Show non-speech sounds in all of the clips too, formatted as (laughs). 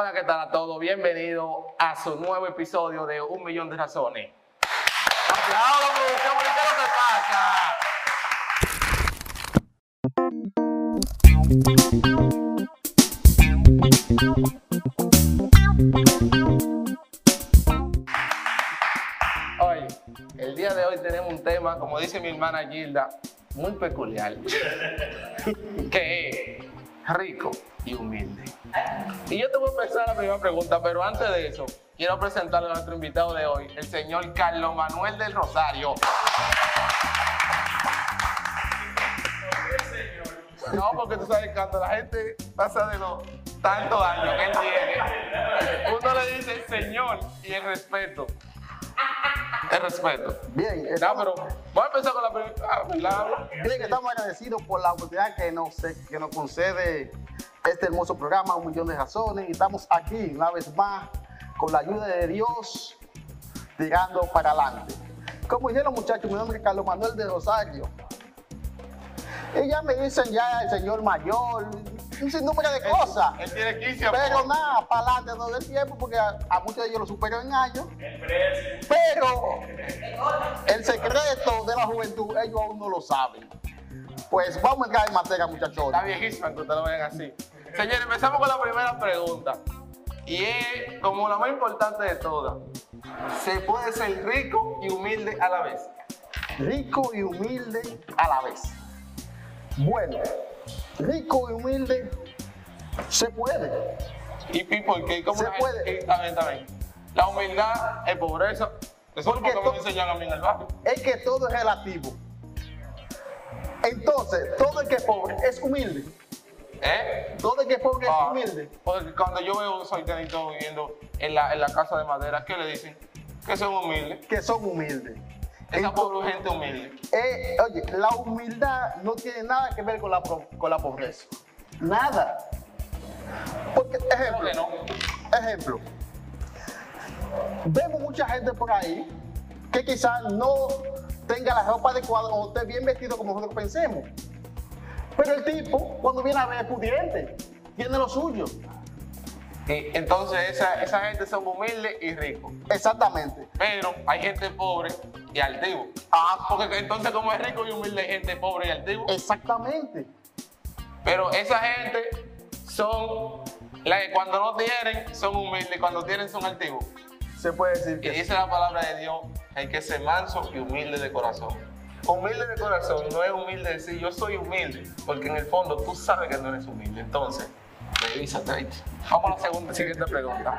Hola, ¿qué tal a todos? Bienvenido a su nuevo episodio de Un Millón de Razones. ¡Aplausos, producción! ¿Qué pasa? Hoy, el día de hoy tenemos un tema, como dice mi hermana Gilda, muy peculiar, (laughs) que es rico y humilde. Y yo te voy a empezar la primera pregunta, pero antes de eso, quiero presentarle a nuestro invitado de hoy, el señor Carlos Manuel del Rosario. No, porque tú sabes, cuando la gente pasa de los tantos años que él tiene, uno le dice señor y el respeto. El respeto. Bien, No, pero voy a empezar con la primera. ah, bien, que estamos agradecidos por la oportunidad que nos, que nos concede este hermoso programa, Un Millón de Razones. Y estamos aquí, una vez más, con la ayuda de Dios, tirando para adelante. Como dijeron muchachos, mi nombre es Carlos Manuel de Rosario. Y ya me dicen ya el señor mayor, un sinnúmero de cosas. Él tiene 15 Pero amor. nada, para adelante no del tiempo, porque a, a muchos de ellos lo supero en años. Pero el secreto de la juventud, ellos aún no lo saben. Pues vamos a entrar en materia, muchachos. Está viejísima que ustedes lo ven así. Señores, empezamos con la primera pregunta. Y es como la más importante de todas. ¿Se puede ser rico y humilde a la vez? Rico y humilde a la vez. Bueno, rico y humilde se puede. ¿Y, y por qué? ¿Cómo Se la puede. gente-. La humildad es pobreza. Eso es Porque lo que me enseñan a mí en el barrio. Es que todo es relativo. Entonces, todo el que es pobre es humilde. ¿Eh? Todo el que es pobre es Ah, humilde. porque cuando yo veo un solterito viviendo en la, en la casa de madera, ¿qué le dicen? Que son humildes. Que son humildes. Esa pobre gente humilde. Eh, oye, la humildad no tiene nada que ver con la, con la pobreza. Nada. Porque, ejemplo, no? ejemplo, vemos mucha gente por ahí que quizás no tenga la ropa adecuada o esté bien vestido como nosotros pensemos. Pero el tipo, cuando viene a ver, es pudiente, tiene lo suyo. Y entonces esa, esa gente son humildes y ricos. Exactamente. Pero hay gente pobre y altivo. Ah, Porque entonces como es rico y humilde hay gente pobre y altivo. exactamente. Pero esa gente son la que cuando no tienen son humildes y cuando tienen son altivos. Se puede decir Y que dice la palabra de Dios, hay que ser manso y humilde de corazón. Humilde de corazón no es humilde decir yo soy humilde, porque en el fondo tú sabes que no eres humilde. Entonces, Vamos a la segunda, siguiente pregunta.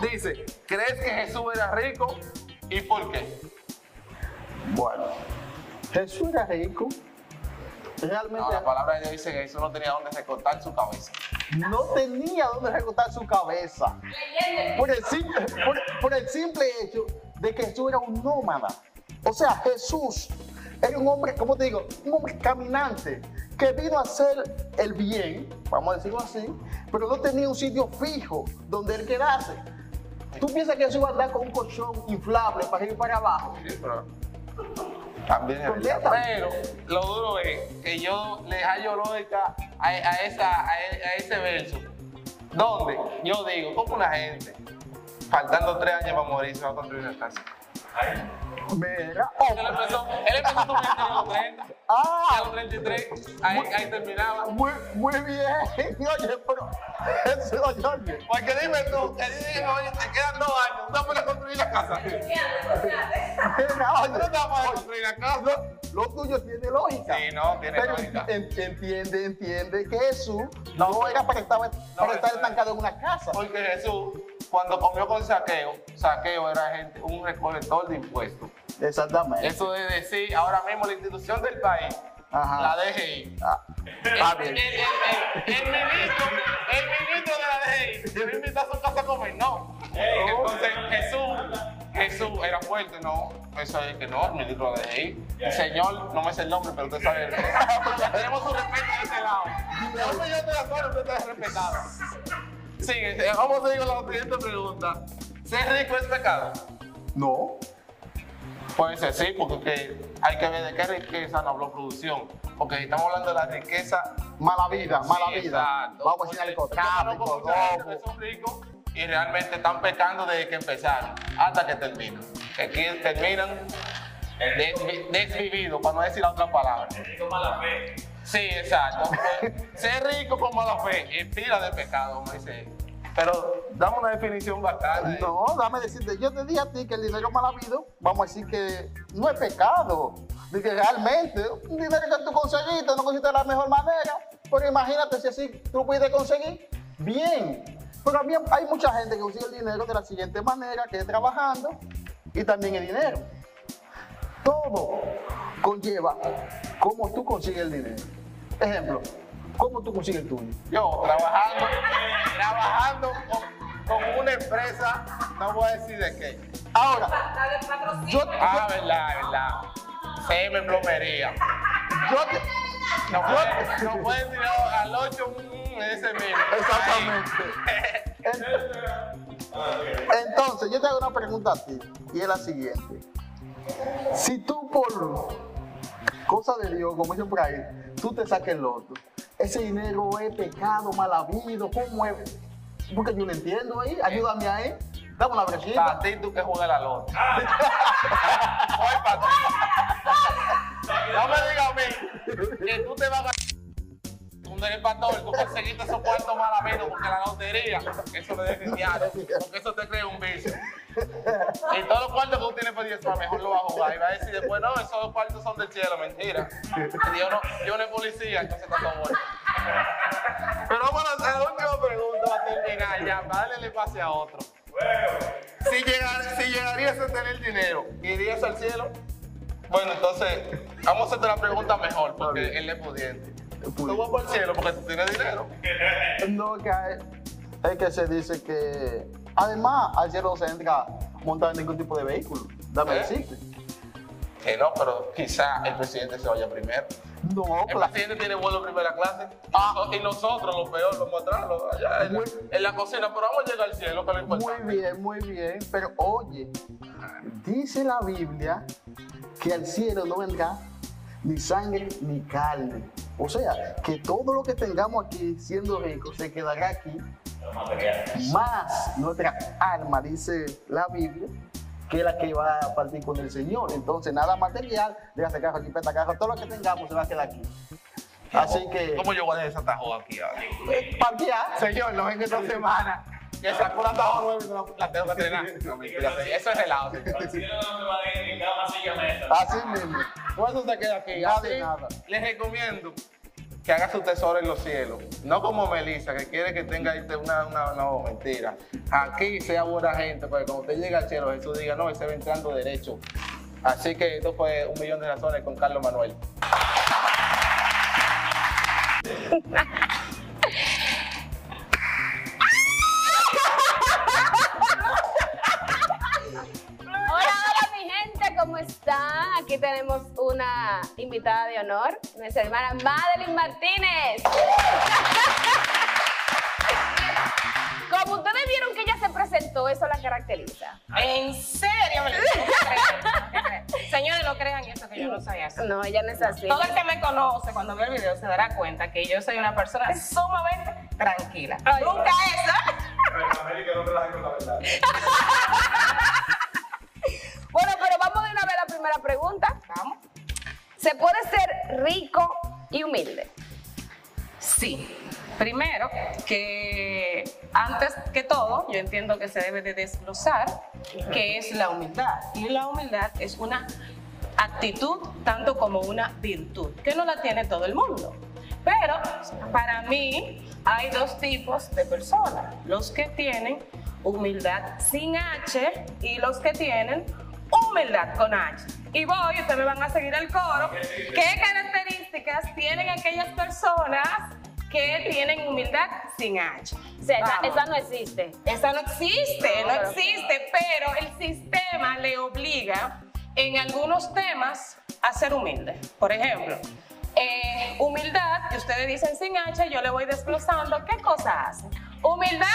Dice, ¿crees que Jesús era rico y por qué? Bueno, Jesús era rico. No, Realmente la palabra de Dios dice que Jesús no tenía dónde recortar su cabeza. no tenía dónde recortar su cabeza. Por el, simple, por, por el simple hecho de que Jesús era un nómada. O sea, Jesús era un hombre, como te digo, un hombre caminante que vino a hacer el bien, vamos a decirlo así, pero no tenía un sitio fijo donde él quedarse. ¿Tú piensas que Jesús va a andar con un colchón inflable para y para abajo? Sí, pero también es verdad. Pero lo duro es que yo le hallo lógica a, a esa, a, a ese verso. Donde yo digo, como una gente, faltando tres años para morir, se va a construir una casa. Mira, Él empezó, él empezó a los 30, a ah, los 33, ahí, ahí terminaba. muy, muy bien. (laughs) Oye, pero oye, oye. Porque dime tú, que oye, te quedan dos años, no puedes construir la casa. Mira, oye, no te vas a construir la casa. lo tuyo tiene lógica. Sí, no, tiene Pero lógica. en- entiende, entiende que Jesús no, era para estar, para estar eso es. estancado en una casa. Porque Jesús, cuando comió con saqueo, saqueo era gente, un recolector de impuestos. Exactamente. Eso es decir, ahora mismo la institución del país, Ajá. la DGI. Ah, El, está el, bien. el, el- el ministro, el ministro de la DGI, debe invitar a su casa a comer, no. Entonces Jesús, Jesús era fuerte, no. Eso es que no, el ministro de la DGI. El señor, no me sé el nombre, pero usted sabe. (laughs) Tenemos su respeto de este lado. De un millón de razones usted está respetado. Sigue, vamos a ir con la siguiente pregunta. ¿Ser rico es pecado? No. Puede ser sí, porque que hay que ver de qué riqueza nos habló producción. Porque si estamos hablando de la riqueza mala vida, mala Sí, vida. exacto. Vamos a robo. que son ricos y realmente están pecando desde que empezaron hasta que terminan. Que aquí terminan desvi- desvividos, para no decir la otra palabra. Sí, exacto. (laughs) Ser rico con mala fe es pila de pecado, como dice. Pero dame una definición bacana. ¿eh? No, dame decirte, yo te dije a ti que el dinero mal habido, vamos a decir que no es pecado. De que realmente, un dinero que tú conseguiste, no conseguiste de la mejor manera, pero imagínate si así tú puedes conseguir, bien. Pero también hay mucha gente que consigue el dinero de la siguiente manera, que es trabajando y también el dinero. Todo conlleva cómo tú consigues el dinero. Ejemplo, cómo tú consigues el tuyo. Yo trabajando, trabajando con, con una empresa, no voy a decir de qué. Ahora, yo, Ah, verdad, verdad. CM Plomería. yo te- No pueden no tirar al 8 ese mismo. Exactamente. En- Entonces, yo te hago una pregunta a ti, y es la siguiente. Si tú por cosa de Dios, como dicen por ahí, tú te saques el loto, ese dinero es pecado, mal habido, ¿cómo es? Porque yo no entiendo ahí, ayúdame ahí, dame una Para brechita. ti, tú que juegas la lota. Voy para ti. No me digas a mí que tú te vas a ganar un el pastor, tú conseguiste esos cuartos mal amigos porque la lotería, eso no es cristiano, porque eso te crea un vicio. Y todos los cuartos que tú tienes por 10 mejor lo vas a jugar. Y va a decir después, no, esos dos cuartos son del cielo, mentira. Dios no, Dios no es policía, entonces está todo bueno. Pero vamos a la última pregunta para terminar ya, para darle el pase a otro. Si, llegar, si llegarías a tener dinero, ¿irías al cielo? Bueno, entonces, vamos a hacerte la pregunta mejor, porque él es pudiente. Tú vas para el cielo porque tú tienes dinero. No, que hay- es que se dice que, además, al cielo no se entra montado en ningún tipo de vehículo, dame ¿Eh? decirte. Que no, pero quizá el presidente se vaya primero. No, El claro. presidente tiene vuelo primera clase. Y nosotros, lo peor, vamos atrás, lo- allá en la, en la cocina. Pero vamos a llegar al cielo, que lo Muy importante. bien, muy bien. Pero oye, dice la Biblia que al cielo no vendrá ni sangre ni carne. O sea, que todo lo que tengamos aquí siendo ricos se quedará aquí. Más nuestra alma, dice la Biblia, que es la que va a partir con el Señor. Entonces, nada material, déjate carro, chipeta, carro, todo lo que tengamos se va a quedar aquí. Así que, ¿Cómo yo voy a desatajo aquí? ahora? eh, parquear. Señor, no venga esta semana. Que sacó la tajo nueva y la- tengo que. No, mentira, eso es relajo, señor. Así mismo. Por eso se queda aquí. Nada Así, de nada. Les recomiendo que haga su tesoro en los cielos. No como Melissa, que quiere que tenga una, una, no, mentira. Aquí sea buena gente, porque cuando usted llega al cielo, Jesús diga, no, ese va entrando derecho. Así que esto fue un millón de razones con Carlos Manuel. (laughs) invitada de honor, nuestra hermana Madeline Martínez. Como ustedes vieron que ella se presentó, eso la caracteriza. ¿En serio? Me lo? No no. Señores, no crean eso que yo no soy así. No, ella no es así. Todo el que me conoce cuando ve el video se dará cuenta que yo soy una persona sumamente tranquila. Ay, Nunca eso. Bueno, (laughs) ¿Se puede ser rico y humilde? Sí. Primero, que antes que todo, yo entiendo que se debe de desglosar qué es la humildad. Y la humildad es una actitud tanto como una virtud, que no la tiene todo el mundo. Pero para mí hay dos tipos de personas, los que tienen humildad sin H y los que tienen humildad con H. Y voy, ustedes me van a seguir el coro. ¿Qué características tienen aquellas personas que tienen humildad sin H? O sea, esa, esa no existe. Esa no existe, No, existe, pero el sistema le obliga en algunos temas a ser humilde. Por ejemplo, eh, humildad, y ustedes dicen sin H, yo le voy desglosando qué cosa hace. Humildad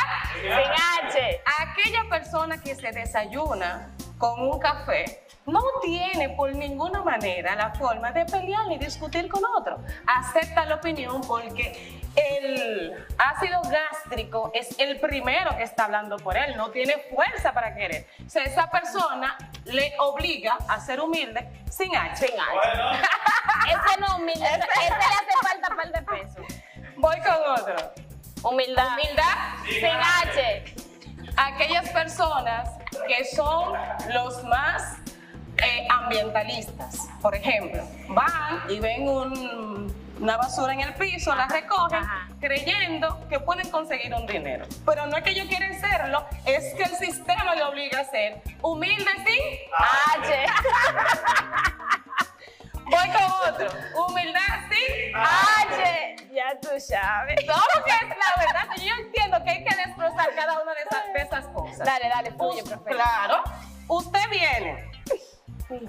Sin H. aquella persona que se desayuna con un café no tiene por ninguna manera la forma de pelear ni discutir con otro. Acepta la opinión porque el ácido gástrico es el primero que está hablando por él, no tiene fuerza para querer. O sea, esa persona le obliga a ser humilde sin H. Sin H. (laughs) Ese no humilde, ese, ese le hace falta par de peso. Voy con otro. Humildad. Humildad Sin H. aquellas personas que son los más eh, ambientalistas. Por ejemplo, van y ven un- una basura en el piso, la recogen, ajá. creyendo que pueden conseguir un dinero. Pero no es que ellos quieren serlo, es que el sistema le obliga a ser humilde, sí. H. (laughs) Voy con otro. Humildad, sí. H. Ya tú sabes. Todo que es la verdad, yo entiendo que hay que desglosar cada una de esas, de esas cosas. Dale, dale, fluye, profe. Claro. Usted viene.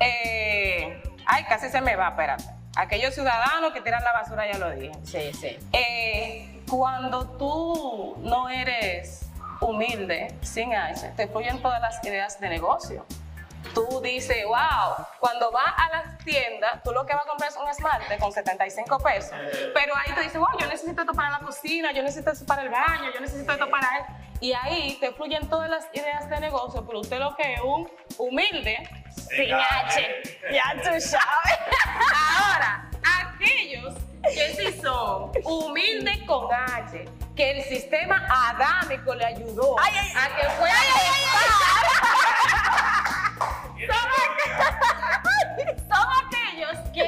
Eh, ay, casi se me va, espérate. Aquellos ciudadanos que tiran la basura, ya lo dije. Sí, sí. Eh, cuando tú no eres humilde, sin H, te fluyen todas las ideas de negocio. Tú dices, wow, cuando vas a las tiendas, tú lo que vas a comprar es un esmalte con 75 pesos. Pero ahí tú dices, wow, yo necesito esto para la cocina, yo necesito esto para el baño, yo necesito esto para él. Y ahí te fluyen todas las ideas de negocio, pero usted lo que es un humilde, Sin H. Ya tú sabes. Ahora, aquellos que sí son humildes con H, que el sistema adámico le ayudó a que fuera son, aqu- son aquellos que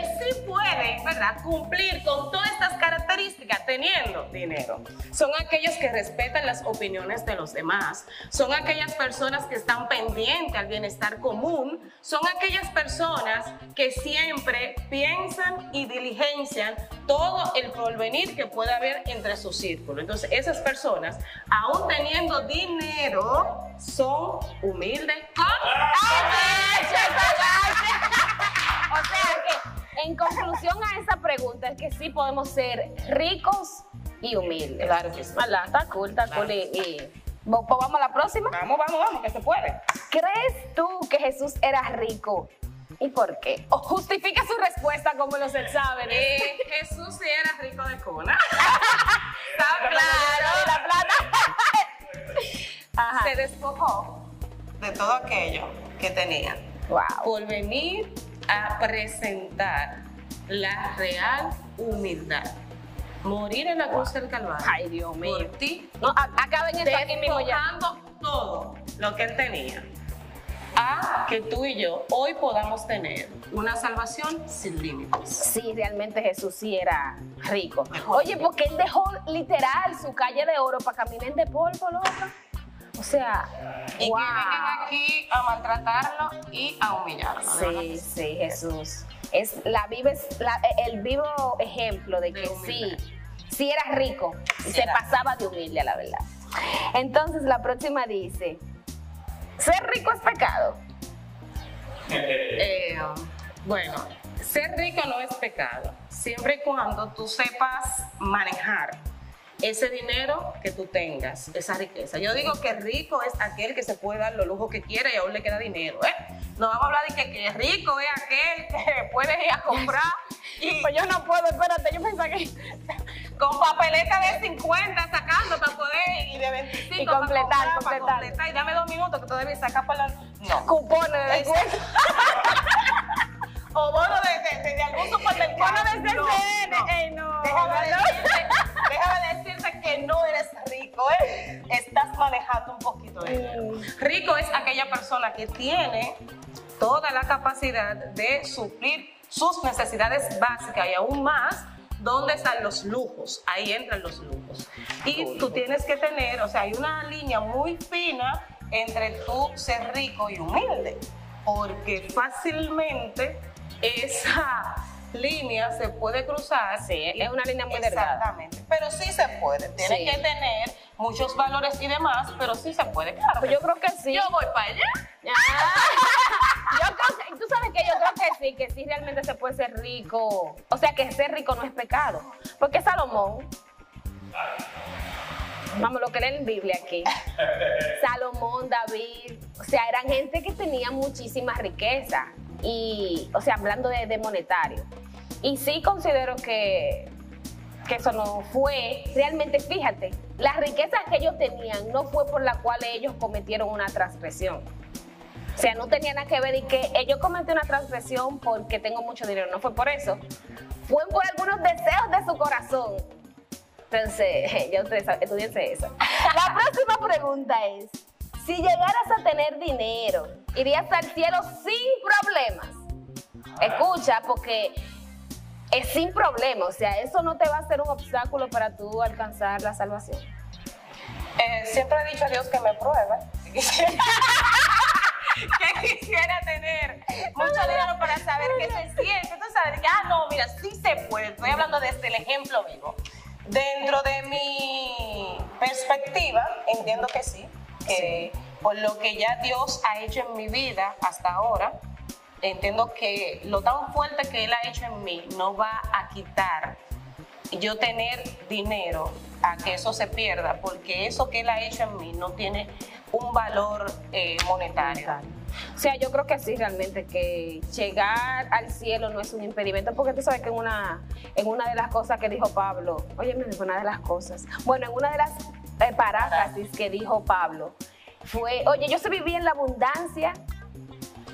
pueden, ¿verdad?, cumplir con todas estas características teniendo dinero. Son aquellos que respetan las opiniones de los demás. Son aquellas personas que están pendientes al bienestar común. Son aquellas personas que siempre piensan y diligencian todo el porvenir que puede haber entre su círculo. Entonces, esas personas, aún teniendo dinero, son humildes con H, O sea que, a esa pregunta, es que sí podemos ser ricos y humildes. Claro que sí. ¿Verdad? Está cool, está cool. Y, y- Pues vamos a la próxima. Vamos, vamos, vamos, que se puede. ¿Crees tú que Jesús era rico? ¿Y por qué? O justifica su respuesta como los exámenes. Eh, Jesús sí era rico de cuna. (laughs) Está Claro, la plata. (laughs) Ajá. Se despojó de todo aquello que tenía Wow. por venir a presentar la real humildad. Morir en la cruz del Calvario. Ay, Dios mío. Por ti, No, acaben esto aquí mismo ya. todo lo que él tenía. A que tú y yo hoy podamos tener una salvación sin límites. Sí, realmente Jesús sí era rico. Oye, porque él dejó literal su calle de oro para caminar de polvo, loca. O sea, Y wow. que vengan aquí a maltratarlo y a humillarlo. Sí, sí, Jesús. Es la vives, la- el vivo ejemplo de De que sí, humildad. sí era rico y se pasaba de humilde a la verdad. Entonces la próxima dice, ¿ser rico es pecado? Eh, bueno, ser rico no es pecado, siempre y cuando tú sepas manejar ese dinero que tú tengas, esa riqueza. Yo digo que rico es aquel que se puede dar los lujos que quiera y aún le queda dinero, ¿eh? No vamos a hablar de que, que rico es aquel que (laughs) puede ir a comprar (laughs) y Pues yo no puedo, espérate, yo pensaba que... (laughs) con papeleta de 50 sacando para poder y de 25 Y completar, para, comprar, para completar. y dame dos minutos que todavía saca para la... No. Cupones de descuento. O bono de, de, de, de algún supermercado. Bono de CCN. no. Ey, no. Déjame no. decirte, déjame decirte que no eres rico, ¿eh? Estás manejando un poquito de dinero. Rico es aquella persona que tiene toda la capacidad de suplir sus necesidades básicas y aún más. ¿Dónde están los lujos? Ahí entran los lujos. Y tú tienes que tener, o sea, hay una línea muy fina entre tú ser rico y humilde, porque fácilmente esa (laughs) línea se puede cruzar. Sí, es una línea muy delgada. Exactamente, pero sí se puede. Tiene Sí. que tener muchos valores y demás, pero sí se puede, claro. Pues yo creo que sí. Yo voy para allá. Ah. (laughs) Yo creo que, tú sabes que yo creo que sí, que sí realmente se puede ser rico. O sea, que ser rico no es pecado. Porque Salomón, vamos, lo que lee en Biblia aquí, (laughs) Salomón, David, o sea, eran gente que tenía muchísima riqueza. Y, o sea, hablando de, monetario. Y sí considero que, que eso no fue, realmente fíjate, las riquezas que ellos tenían no fue por la cual ellos cometieron una transgresión. O sea, no tenía nada que ver y que yo cometí una transgresión porque tengo mucho dinero, no fue por eso. Fue por algunos deseos de su corazón. Entonces, (laughs) ya ustedes saben, estudiense eso. La próxima pregunta es, si llegaras a tener dinero, ¿irías al cielo sin problemas? Escucha, porque es sin problema, o sea, eso no te va a ser un obstáculo para tú alcanzar la salvación. Eh, siempre he dicho a Dios que me pruebe. (laughs) Que quisiera tener mucho dinero para saber qué se siente. Tú sabes, que, ah, no, mira, sí se puede. Estoy hablando desde el ejemplo vivo. Dentro de mi perspectiva, entiendo que sí, que por lo que ya Dios ha hecho en mi vida hasta ahora, entiendo que lo tan fuerte que Él ha hecho en mí no va a quitar yo tener dinero a que eso se pierda, porque eso que Él ha hecho en mí no tiene un valor eh, monetario. O sea, yo creo que sí, realmente, que llegar al cielo no es un impedimento, porque tú sabes que en una, en una de las cosas que dijo Pablo, oye, una de las cosas, bueno, en una de las eh, paráfrasis que dijo Pablo, fue, oye, yo sé vivir en la abundancia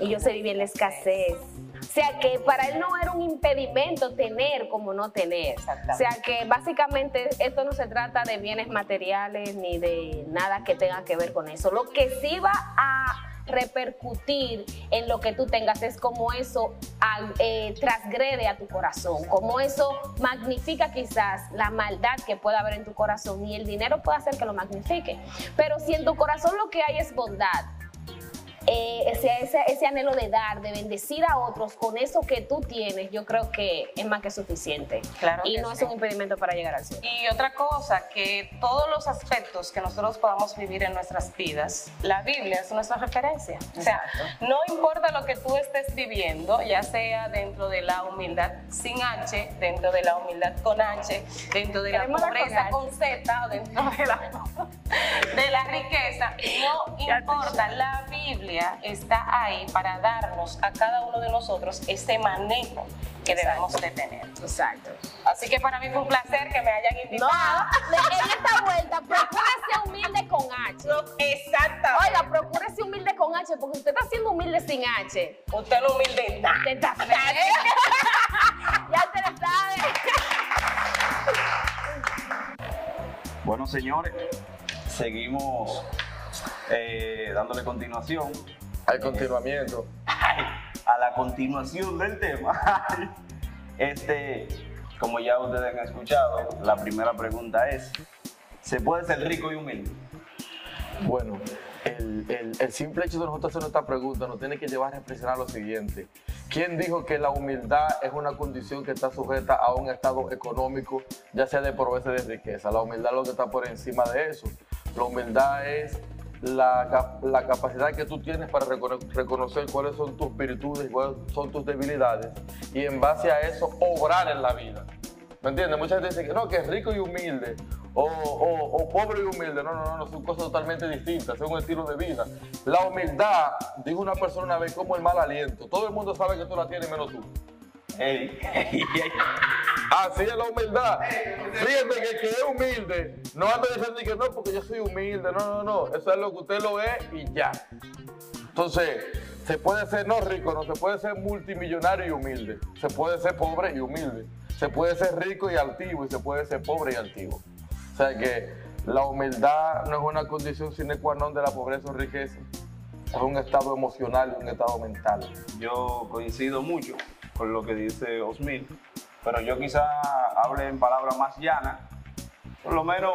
y yo sé vivir en la escasez. O sea que para él no era un impedimento tener como no tener. O sea que básicamente esto no se trata de bienes materiales ni de nada que tenga que ver con eso. Lo que sí va a repercutir en lo que tú tengas es como eso eh, transgrede a tu corazón, como eso magnifica quizás la maldad que pueda haber en tu corazón y el dinero puede hacer que lo magnifique. Pero si en tu corazón lo que hay es bondad, eh, ese, ese, ese anhelo de dar, de bendecir a otros con eso que tú tienes, yo creo que es más que suficiente. Claro y que no sí. es un impedimento para llegar al cielo. Y otra cosa, que todos los aspectos que nosotros podamos vivir en nuestras vidas, la Biblia es nuestra referencia. O sea, no importa lo que tú estés viviendo, ya sea dentro de la humildad sin H, dentro de la humildad con H, dentro de la con pobreza H. con Z, o dentro de la, (laughs) de la riqueza, no importa, la Biblia está ahí para darnos a cada uno de nosotros ese manejo que debemos de tener. Exacto. Así que para mí fue un placer que me hayan No, invitado. de- en esta vuelta, procúrese humilde con H. Exactamente. Oiga, procúrese humilde con H, porque usted está siendo humilde sin H. Usted no humilde en nada. Usted está (laughs) ya te lo sabe. Bueno, señores, seguimos eh, dándole continuación Hay continuamiento. (laughs) a la continuación del tema. (laughs) Este, como ya ustedes han escuchado, la primera pregunta es, ¿se puede ser rico y humilde? Bueno, el, el- el simple hecho de nosotros hacer esta pregunta nos tiene que llevar a reflexionar lo siguiente. ¿Quién dijo que la humildad es una condición que está sujeta a un estado económico, ya sea de pobreza o de riqueza? La humildad es lo que está por encima de eso. La humildad es la, la capacidad que tú tienes para recono- reconocer cuáles son tus virtudes, cuáles son tus debilidades y en base a eso obrar en la vida. ¿Me entiendes? Mucha gente dice que no, que es rico y humilde, o, o- o pobre y humilde. No, no, no, no, son cosas totalmente distintas, es un estilo de vida. La humildad, dijo una persona una vez, como el mal aliento. Todo el mundo sabe que tú la tienes menos tú. Así es la humildad. Fíjate que el que es humilde no anda diciendo que no, porque yo soy humilde. No, no, no. Eso es lo que usted lo es y ya. Entonces, se puede ser no rico, no se puede ser multimillonario y humilde. Se puede ser pobre y humilde. Se puede ser rico y altivo y se puede ser pobre y altivo. O sea que la humildad no es una condición sine qua non de la pobreza o riqueza. Es un estado emocional y un estado mental. Yo coincido mucho con lo que dice Osmil, pero yo quizá hable en palabras más llanas. Por lo menos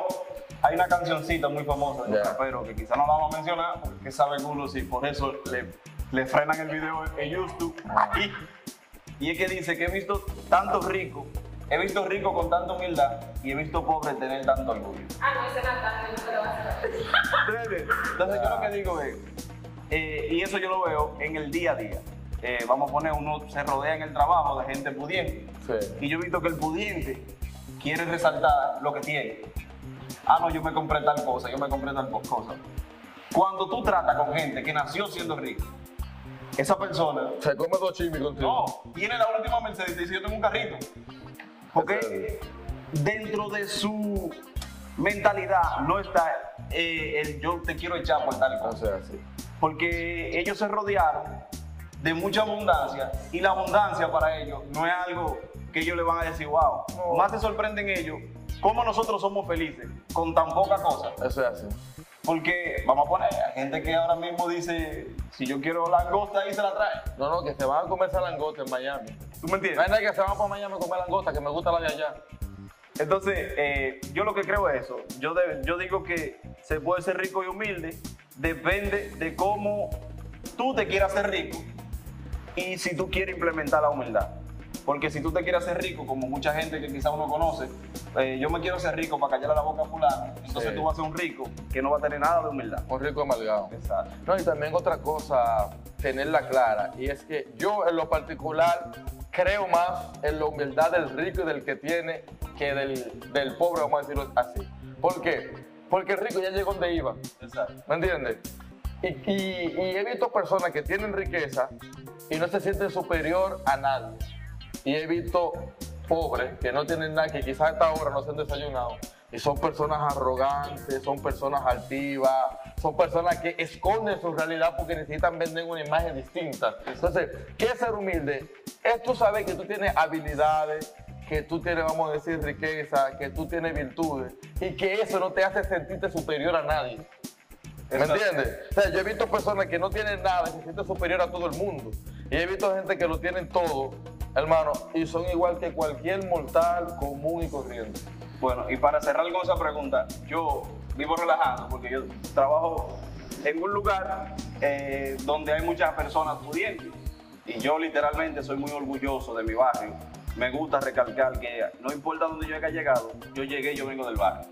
hay una cancioncita muy famosa de raperos que quizá no la vamos a mencionar porque sabe uno si por eso le, le frenan el video en YouTube. Y, y es que dice que he visto tanto rico, he visto rico con tanta humildad y he visto pobre tener tanto orgullo. Ah, no, ese no te lo. Entonces yo lo que digo es, eh, y eso yo lo veo en el día a día. Eh, vamos a poner, uno se rodea en el trabajo de gente pudiente. Sí. Y yo he visto que el pudiente quiere resaltar lo que tiene. Ah, no, yo me compré tal cosa, yo me compré tal cosa. Cuando tú tratas con gente que nació siendo rico, esa persona Se come dos chimis contigo. no, tiene la última Mercedes y dice yo tengo un carrito. Porque dentro de su mentalidad no está eh, el yo te quiero echar por tal O cosa. sea, sí. Porque ellos se rodearon de mucha abundancia y la abundancia para ellos no es algo que ellos le van a decir, wow. Más se sorprenden ellos cómo nosotros somos felices con tan poca cosa. Eso es así. Porque, vamos a poner, hay gente que ahora mismo dice, si yo quiero langosta, ahí se la trae. No, no, que se van a comer esa langosta en Miami. ¿Tú me No entiendes? hay nadie que se van para Miami a comer langosta, que me gusta la de allá. Entonces, eh, yo lo que creo es eso. Yo, de- yo digo que se puede ser rico y humilde, depende de cómo tú te quieras ser rico y si tú quieres implementar la humildad. Porque si tú te quieres hacer rico, como mucha gente que quizá uno conoce, eh, yo me quiero hacer rico para callar la boca a fulano, entonces Sí. tú vas a ser un rico que no va a tener nada de humildad. Un rico amalgado. Exacto. No, y también otra cosa, tenerla clara, y es que yo en lo particular creo más en la humildad del rico y del que tiene que del, del pobre, vamos a decirlo así. ¿Por qué? Porque el rico ya llegó donde iba, Exacto. ¿me entiendes? Y, y- y he visto personas que tienen riqueza y no se sienten superior a nadie. Y he visto pobres que no tienen nada, que quizás a esta hora no se han desayunado. Y son personas arrogantes, son personas altivas, son personas que esconden su realidad porque necesitan vender una imagen distinta. Entonces, ¿qué es ser humilde? Es tú saber que tú tienes habilidades, que tú tienes, vamos a decir, riqueza, que tú tienes virtudes y que eso no te hace sentirte superior a nadie. ¿Me entiendes? O sea, yo he visto personas que no tienen nada y se sienten superior a todo el mundo. Y he visto gente que lo tienen todo, hermano, y son igual que cualquier mortal común y corriente. Bueno, y para cerrar con esa pregunta, yo vivo relajado porque yo trabajo en un lugar eh, donde hay muchas personas pudientes. Y yo literalmente soy muy orgulloso de mi barrio. Me gusta recalcar que no importa dónde yo haya llegado, yo llegué, yo vengo del barrio.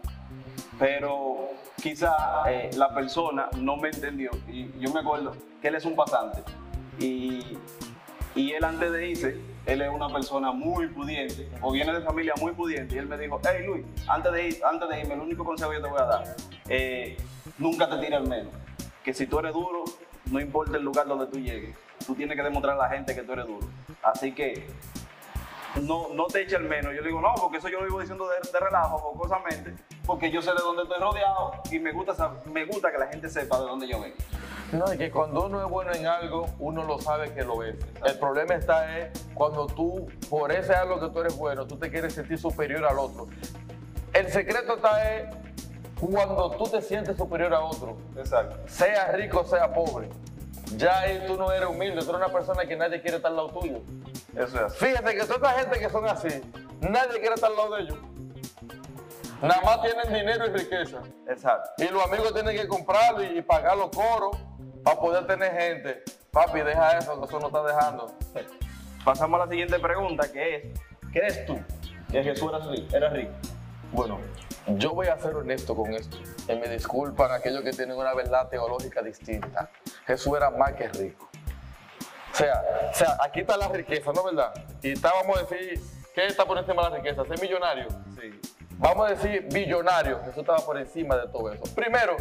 Pero quizá eh, la persona no me entendió. Y yo me acuerdo que él es un pasante. Y y él antes de irse, él es una persona muy pudiente, o viene de familia muy pudiente, y él me dijo, hey Luis, antes de, ir, antes de irme, el único consejo que te voy a dar, eh, nunca te tires al menos. Que si tú eres duro, no importa el lugar donde tú llegues, tú tienes que demostrar a la gente que tú eres duro. Así que no, no te eches al menos. Yo le digo, no, porque eso yo lo vivo diciendo de, de relajo, jocosamente, porque yo sé de dónde estoy rodeado y me gusta, me gusta que la gente sepa de dónde yo vengo. No, y que cuando uno es bueno en algo, uno lo sabe que lo es. El problema está es cuando tú, por ese algo que tú eres bueno, tú te quieres sentir superior al otro. El secreto está es cuando tú te sientes superior a otro. Exacto. sea rico, sea pobre. Ya ahí tú no eres humilde, tú eres una persona que nadie quiere estar al lado tuyo. Eso es. Fíjate que toda esta gente que son así, nadie quiere estar al lado de ellos. Nada más tienen dinero y riqueza. Exacto. Y los amigos tienen que comprarlo y, pagar los coros para poder tener gente. Papi, deja eso, eso no está dejando. Pasamos a la siguiente pregunta, que es, ¿crees tú que Jesús era rico? Era rico? Bueno, yo voy a ser honesto con esto. Y me disculpan aquellos que tienen una verdad teológica distinta. Jesús era más que rico. O sea, o sea, aquí está la riqueza, ¿no es verdad? Y está, vamos a decir, ¿qué está por encima de la riqueza? Ser millonario. Sí. Vamos a decir billonario. Jesús estaba por encima de todo eso. Primero,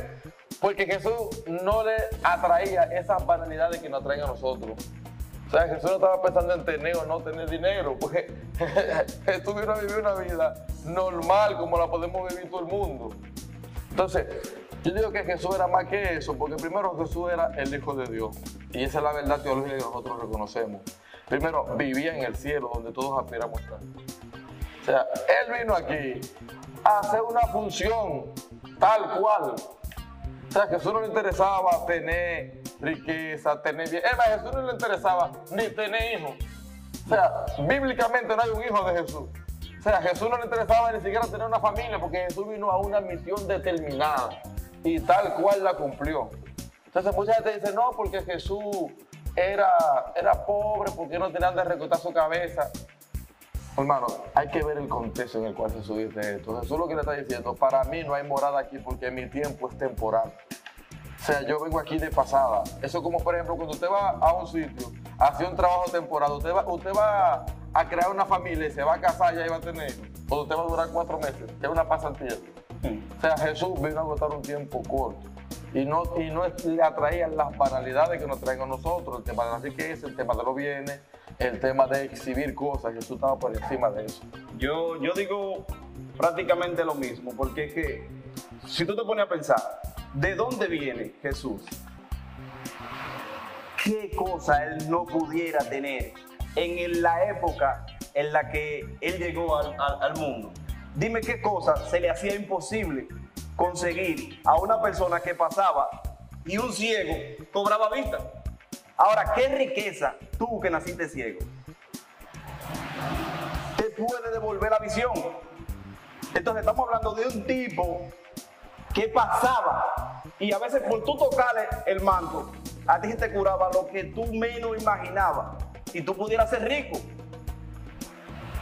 porque Jesús no le atraía esas banalidades que nos atraen a nosotros. O sea, Jesús no estaba pensando en tener o no tener dinero, porque (laughs) Jesús vino a vivir una vida normal como la podemos vivir todo el mundo. Entonces, yo digo que Jesús era más que eso, porque primero Jesús era el Hijo de Dios. Y esa es la verdad teológica que nosotros reconocemos. Primero, vivía en el cielo, donde todos aspiramos a estar. O sea, Él vino aquí a hacer una función tal cual. O sea, a Jesús no le interesaba tener riqueza, tener bien. Es más, Jesús no le interesaba ni tener hijos. O sea, bíblicamente no hay un hijo de Jesús. O sea, a Jesús no le interesaba ni siquiera tener una familia porque Jesús vino a una misión determinada y tal cual la cumplió. Entonces mucha gente dice, no, porque Jesús era, era pobre, porque no tenía donde recortar su cabeza. Hermano, hay que ver el contexto en el cual Jesús dice esto. Jesús lo que le está diciendo, para mí no hay morada aquí porque mi tiempo es temporal. O sea, yo vengo aquí de pasada. Eso como, por ejemplo, cuando usted va a un sitio, a hacer un trabajo temporal, usted va, usted va a crear una familia y se va a casar y ahí va a tener. O usted va a durar cuatro meses. Es una pasantía. O sea, Jesús vino a agotar un tiempo corto. y no, y no le atraían las banalidades que nos traen a nosotros, el tema de la riqueza, el tema de los bienes, el tema de exhibir cosas, Jesús estaba por encima de eso. Yo, yo digo prácticamente lo mismo, porque es que si tú te pones a pensar, ¿de dónde viene Jesús? ¿Qué cosa él no pudiera tener en la época en la que él llegó al, al- al mundo? Dime qué cosa se le hacía imposible conseguir a una persona que pasaba y un ciego cobraba vista. Ahora, ¿qué riqueza tú que naciste ciego? te puede devolver la visión. Entonces estamos hablando de un tipo que pasaba y a veces por tú tocarle el manto, a ti te curaba lo que tú menos imaginabas y tú pudieras ser rico.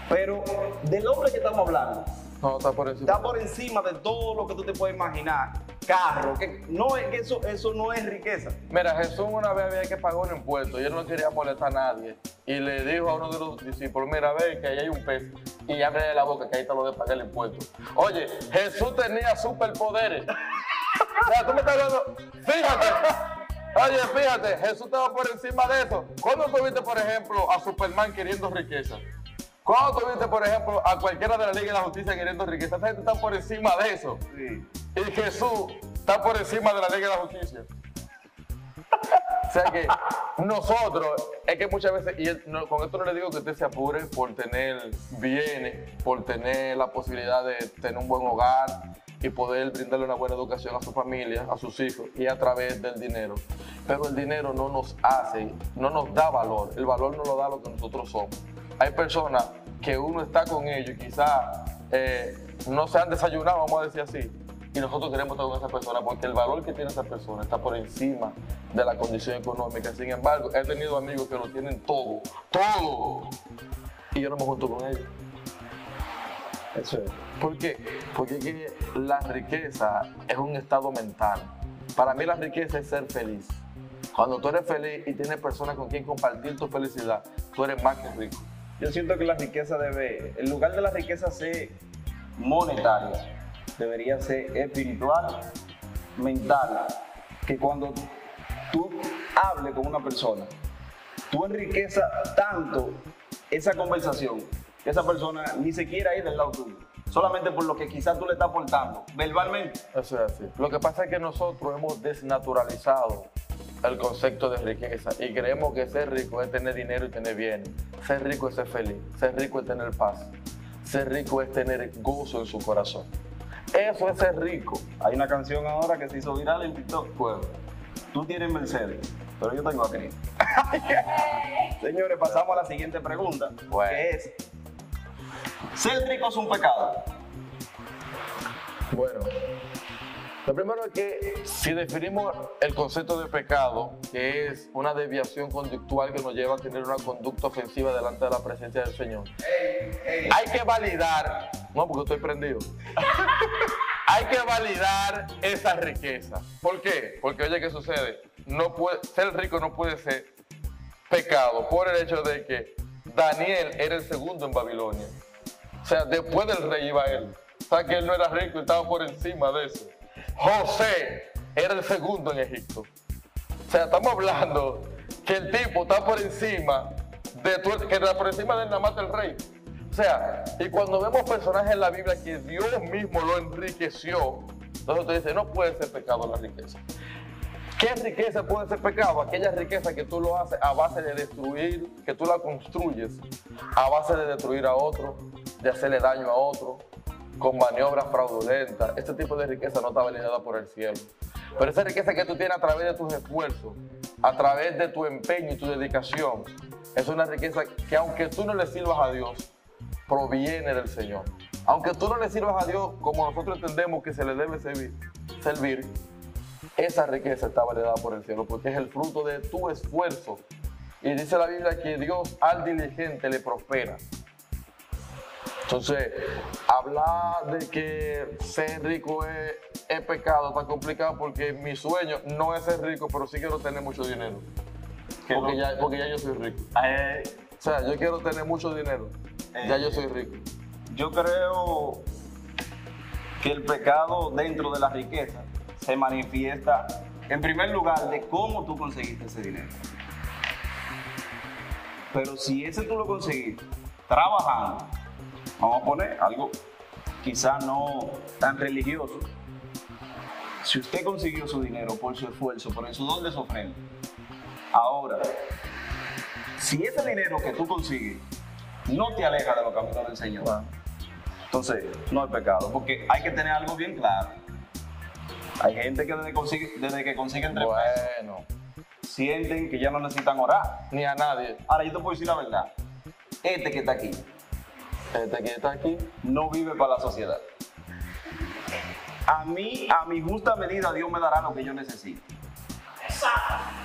Pero del hombre que estamos hablando, No, está por encima. está por encima de todo lo que tú te puedes imaginar. Carro, que no es que eso, eso no es riqueza. Mira, Jesús una vez había que pagar un impuesto y él no quería molestar a nadie. Y le dijo a uno de los discípulos, mira, ve que ahí hay un pez y abre la boca que ahí está lo de pagar el impuesto. Oye, Jesús tenía superpoderes. (laughs) O sea, tú me estás hablando, fíjate. Oye, fíjate, Jesús estaba por encima de eso. ¿Cuándo tuviste, por ejemplo, a Superman queriendo riqueza? ¿Cuándo tuviste, por ejemplo, a cualquiera de la Liga de la Justicia queriendo riqueza? Esa gente está por encima de eso. Sí. Y Jesús está por encima de la ley de la justicia. O sea que nosotros, es que muchas veces, y no, con esto no le digo que usted se apure por tener bienes, por tener la posibilidad de tener un buen hogar y poder brindarle una buena educación a su familia, a sus hijos, y a través del dinero. Pero el dinero no nos hace, no nos da valor. El valor no lo da lo que nosotros somos. Hay personas que uno está con ellos y quizás no se han desayunado, vamos a decir así, y nosotros queremos estar con esa persona porque el valor que tiene esa persona está por encima de la condición económica. Sin embargo, he tenido amigos que lo tienen todo, todo, y yo no me junto con ellos. Eso es. ¿Por qué? Porque la riqueza es un estado mental. Para mí la riqueza es ser feliz. Cuando tú eres feliz y tienes personas con quien compartir tu felicidad, tú eres más que rico. Yo siento que la riqueza debe, en lugar de la riqueza ser monetaria, debería ser espiritual, mental. Que cuando tú hables con una persona, tú enriquezas tanto esa conversación que esa persona ni se quiera ir del lado tuyo, solamente por lo que quizás tú le estás aportando verbalmente. Eso es así. Lo que pasa es que nosotros hemos desnaturalizado el concepto de riqueza y creemos que ser rico es tener dinero y tener bienes. Ser rico es ser feliz. Ser rico es tener paz. Ser rico es tener gozo en su corazón. Eso es ser rico. Hay una canción ahora que se hizo viral en TikTok. Pues, Tú tienes Mercedes, pero yo tengo a Cristo. (laughs) Señores, pasamos a la siguiente pregunta, Bueno. que es, ¿ser rico es un pecado? Bueno, lo primero es que si definimos el concepto de pecado, que es una desviación conductual que nos lleva a tener una conducta ofensiva delante de la presencia del Señor, hay que validar, no porque estoy prendido, (laughs) hay que validar esa riqueza. ¿Por qué? Porque oye, ¿qué sucede? No puede, ser rico no puede ser pecado por el hecho de que Daniel era el segundo en Babilonia. O sea, después del rey iba él. O sea, que él no era rico y estaba por encima de eso. José era el segundo en Egipto. O sea, estamos hablando que el tipo está por encima de tu- que está por encima de nada más del rey. O sea, y cuando vemos personajes en la Biblia que Dios mismo lo enriqueció, entonces tú dices, no puede ser pecado la riqueza. ¿Qué riqueza puede ser pecado? Aquella riqueza que tú lo haces a base de destruir, que tú la construyes a base de destruir a otro, de hacerle daño a otro, con maniobras fraudulentas. Este tipo de riqueza no está validada por el cielo. Pero esa riqueza que tú tienes a través de tus esfuerzos, a través de tu empeño y tu dedicación, es una riqueza que aunque tú no le sirvas a Dios, proviene del Señor. Aunque tú no le sirvas a Dios como nosotros entendemos que se le debe servir, esa riqueza está validada por el cielo porque es el fruto de tu esfuerzo. Y dice la Biblia que Dios al diligente le prospera. Entonces, hablar de que ser rico es, es pecado está complicado porque mi sueño no es ser rico, pero sí quiero tener mucho dinero. Que Porque no- ya, porque ya yo soy rico. Eh, O sea, yo quiero tener mucho dinero. Ya yo soy rico. yo creo que el pecado dentro de la riqueza se manifiesta, en primer lugar, de cómo tú conseguiste ese dinero. Pero si ese tú lo conseguiste trabajando, vamos a poner algo quizá no tan religioso. Si usted consiguió su dinero por su esfuerzo, por el sudor de su frente, ahora, si ese dinero que tú consigues no te aleja de los caminos del Señor, entonces no es pecado, porque hay que tener algo bien claro. Hay gente que desde, consigue- desde que consiguen tres pesos, Bueno, sienten que ya no necesitan orar. ni a nadie. Ahora yo te puedo decir la verdad. Este que está aquí Este que está aquí, no vive para la sociedad. A mí, a mi justa medida, Dios me dará lo que yo necesito.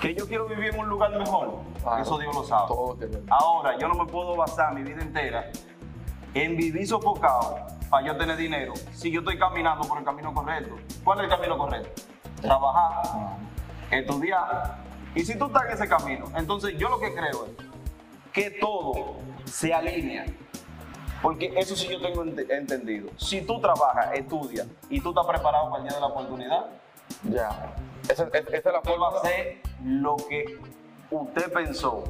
Que yo quiero vivir en un lugar mejor, Claro. eso Dios lo sabe. Ahora, yo no me puedo basar mi vida entera en vivir sofocado para yo tener dinero si yo estoy caminando por el camino correcto. ¿Cuál es el camino correcto? Trabajar, estudiar. Y si tú estás en ese camino, entonces yo lo que creo es que todo se alinea. Porque eso sí yo tengo ente- entendido. Si tú trabajas, estudias y tú estás preparado para el día de la oportunidad, Ya. Esa, es la usted va a forma. hacer lo que usted pensó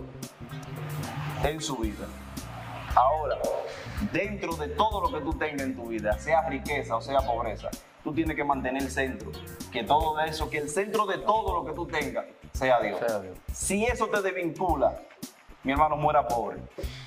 en su vida. Ahora, dentro de todo lo que tú tengas en tu vida, sea riqueza o sea pobreza, tú tienes que mantener el centro. Que todo eso, que el centro de todo lo que tú tengas sea Dios. Sea Dios. Si eso te desvincula, mi hermano muera pobre.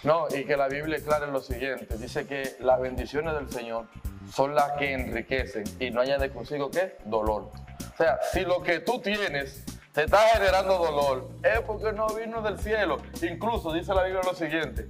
No, y que la Biblia es clara en lo siguiente. Dice que las bendiciones del Señor son las que enriquecen y no añade consigo qué? Dolor. O sea, si lo que tú tienes te está generando dolor, es porque no vino del cielo. Incluso dice la Biblia lo siguiente,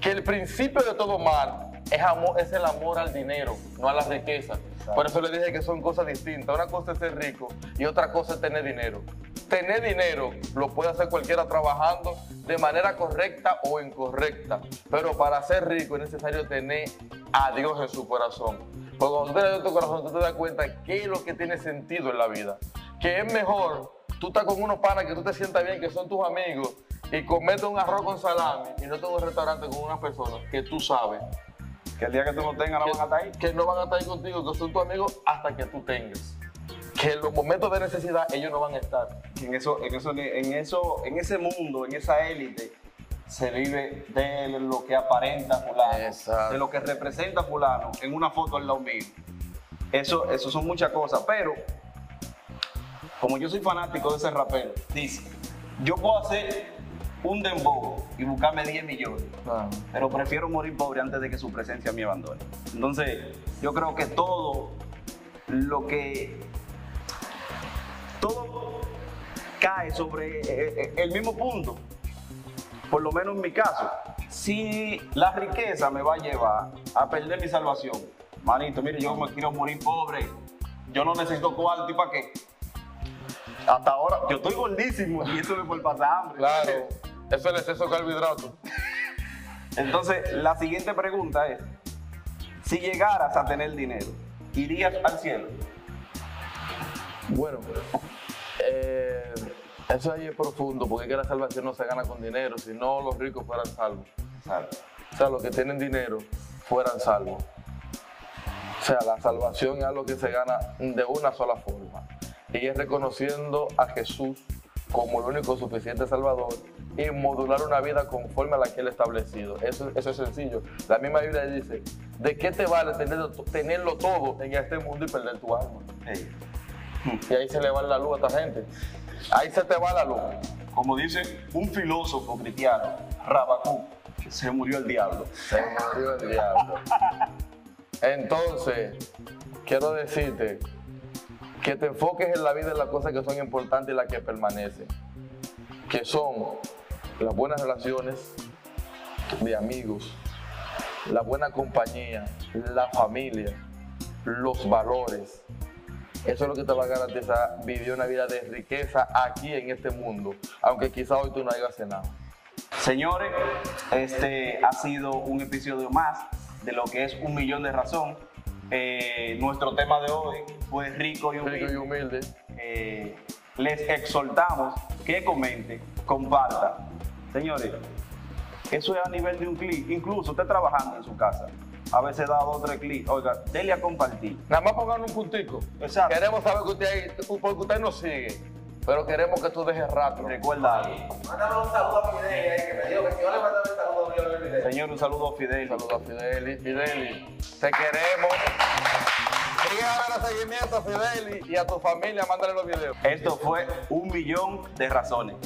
que el principio de todo mal es, es el amor al dinero, no a la riqueza. Por eso le dije que son cosas distintas. Una cosa es ser rico y otra cosa es tener dinero. Tener dinero lo puede hacer cualquiera trabajando de manera correcta o incorrecta. Pero para ser rico es necesario tener a Dios en su corazón. Porque cuando tú tienes en tu corazón, tú te das cuenta qué es lo que tiene sentido en la vida. Que es mejor tú estás con unos panas que tú te sientas bien, que son tus amigos, y comete un arroz con salami y no te un restaurante con una persona que tú sabes Que el día que tú no tengas, no van a estar ahí. que no van a estar ahí contigo, que son tus amigos hasta que tú tengas. Que en los momentos de necesidad ellos no van a estar. En eso, en eso, en eso, en ese mundo, en esa élite, se vive de lo que aparenta fulano, Exacto. de lo que representa fulano en una foto al lado mío. Eso, eso son muchas cosas, pero como yo soy fanático de ese rapero, dice, yo puedo hacer un dembow y buscarme 10 millones, pero prefiero morir pobre antes de que su presencia me abandone. Entonces, yo creo que todo lo que todo cae sobre eh, eh, el mismo punto. Por lo menos en mi caso, si la riqueza me va a llevar a perder mi salvación, manito, mire, yo me quiero morir pobre, yo no necesito cuarto y para qué. Hasta ahora, yo estoy gordísimo y eso me por pasar hambre. Claro, eso es el exceso de carbohidratos. Entonces, la siguiente pregunta es, si llegaras a tener dinero, ¿irías al cielo? Bueno, eh, eso ahí es profundo, porque es que la salvación no se gana con dinero, si no los ricos fueran salvos. O sea, los que tienen dinero fueran salvos. O sea, la salvación es algo que se gana de una sola forma. Y es reconociendo a Jesús como el único suficiente Salvador y modular una vida conforme a la que Él ha establecido. Eso, eso es sencillo. La misma Biblia dice, ¿de qué te vale tenerlo, tenerlo todo en este mundo y perder tu alma? Hey. Y ahí se le va la luz a esta gente. Ahí se te va la luz. Como dice un filósofo cristiano, Rabacuc, se murió el diablo. Se murió el diablo. Entonces, quiero decirte que te enfoques en la vida en las cosas que son importantes y las que permanecen. Que son las buenas relaciones de amigos, la buena compañía, la familia, los valores. Eso es lo que te va a garantizar vivir una vida de riqueza aquí en este mundo, aunque quizá hoy tú no hayas cenado. Señores, este ha sido un episodio más de lo que es un millón de razón. Eh, nuestro tema de hoy fue rico y Rico y humilde. humilde. Eh, les exhortamos que comenten, compartan. Señores, eso es a nivel de un clic. Incluso usted trabajando en su casa, A veces da dos o tres clics. Oiga, dele a compartir. Nada más pongan un puntico. Exacto. Queremos saber que usted, porque usted nos sigue, pero queremos que tú dejes rastro. Recuerda algo. Mándame un saludo a Fidel ahí, que me dijo que si yo le mando el saludo mío en el video. Señor, un saludo a Fidel. Saludos a Fideli. Fideli, te queremos. Sigue ahora seguimiento a Fideli y a tu familia, mándale los videos. Esto fue un millón de razones.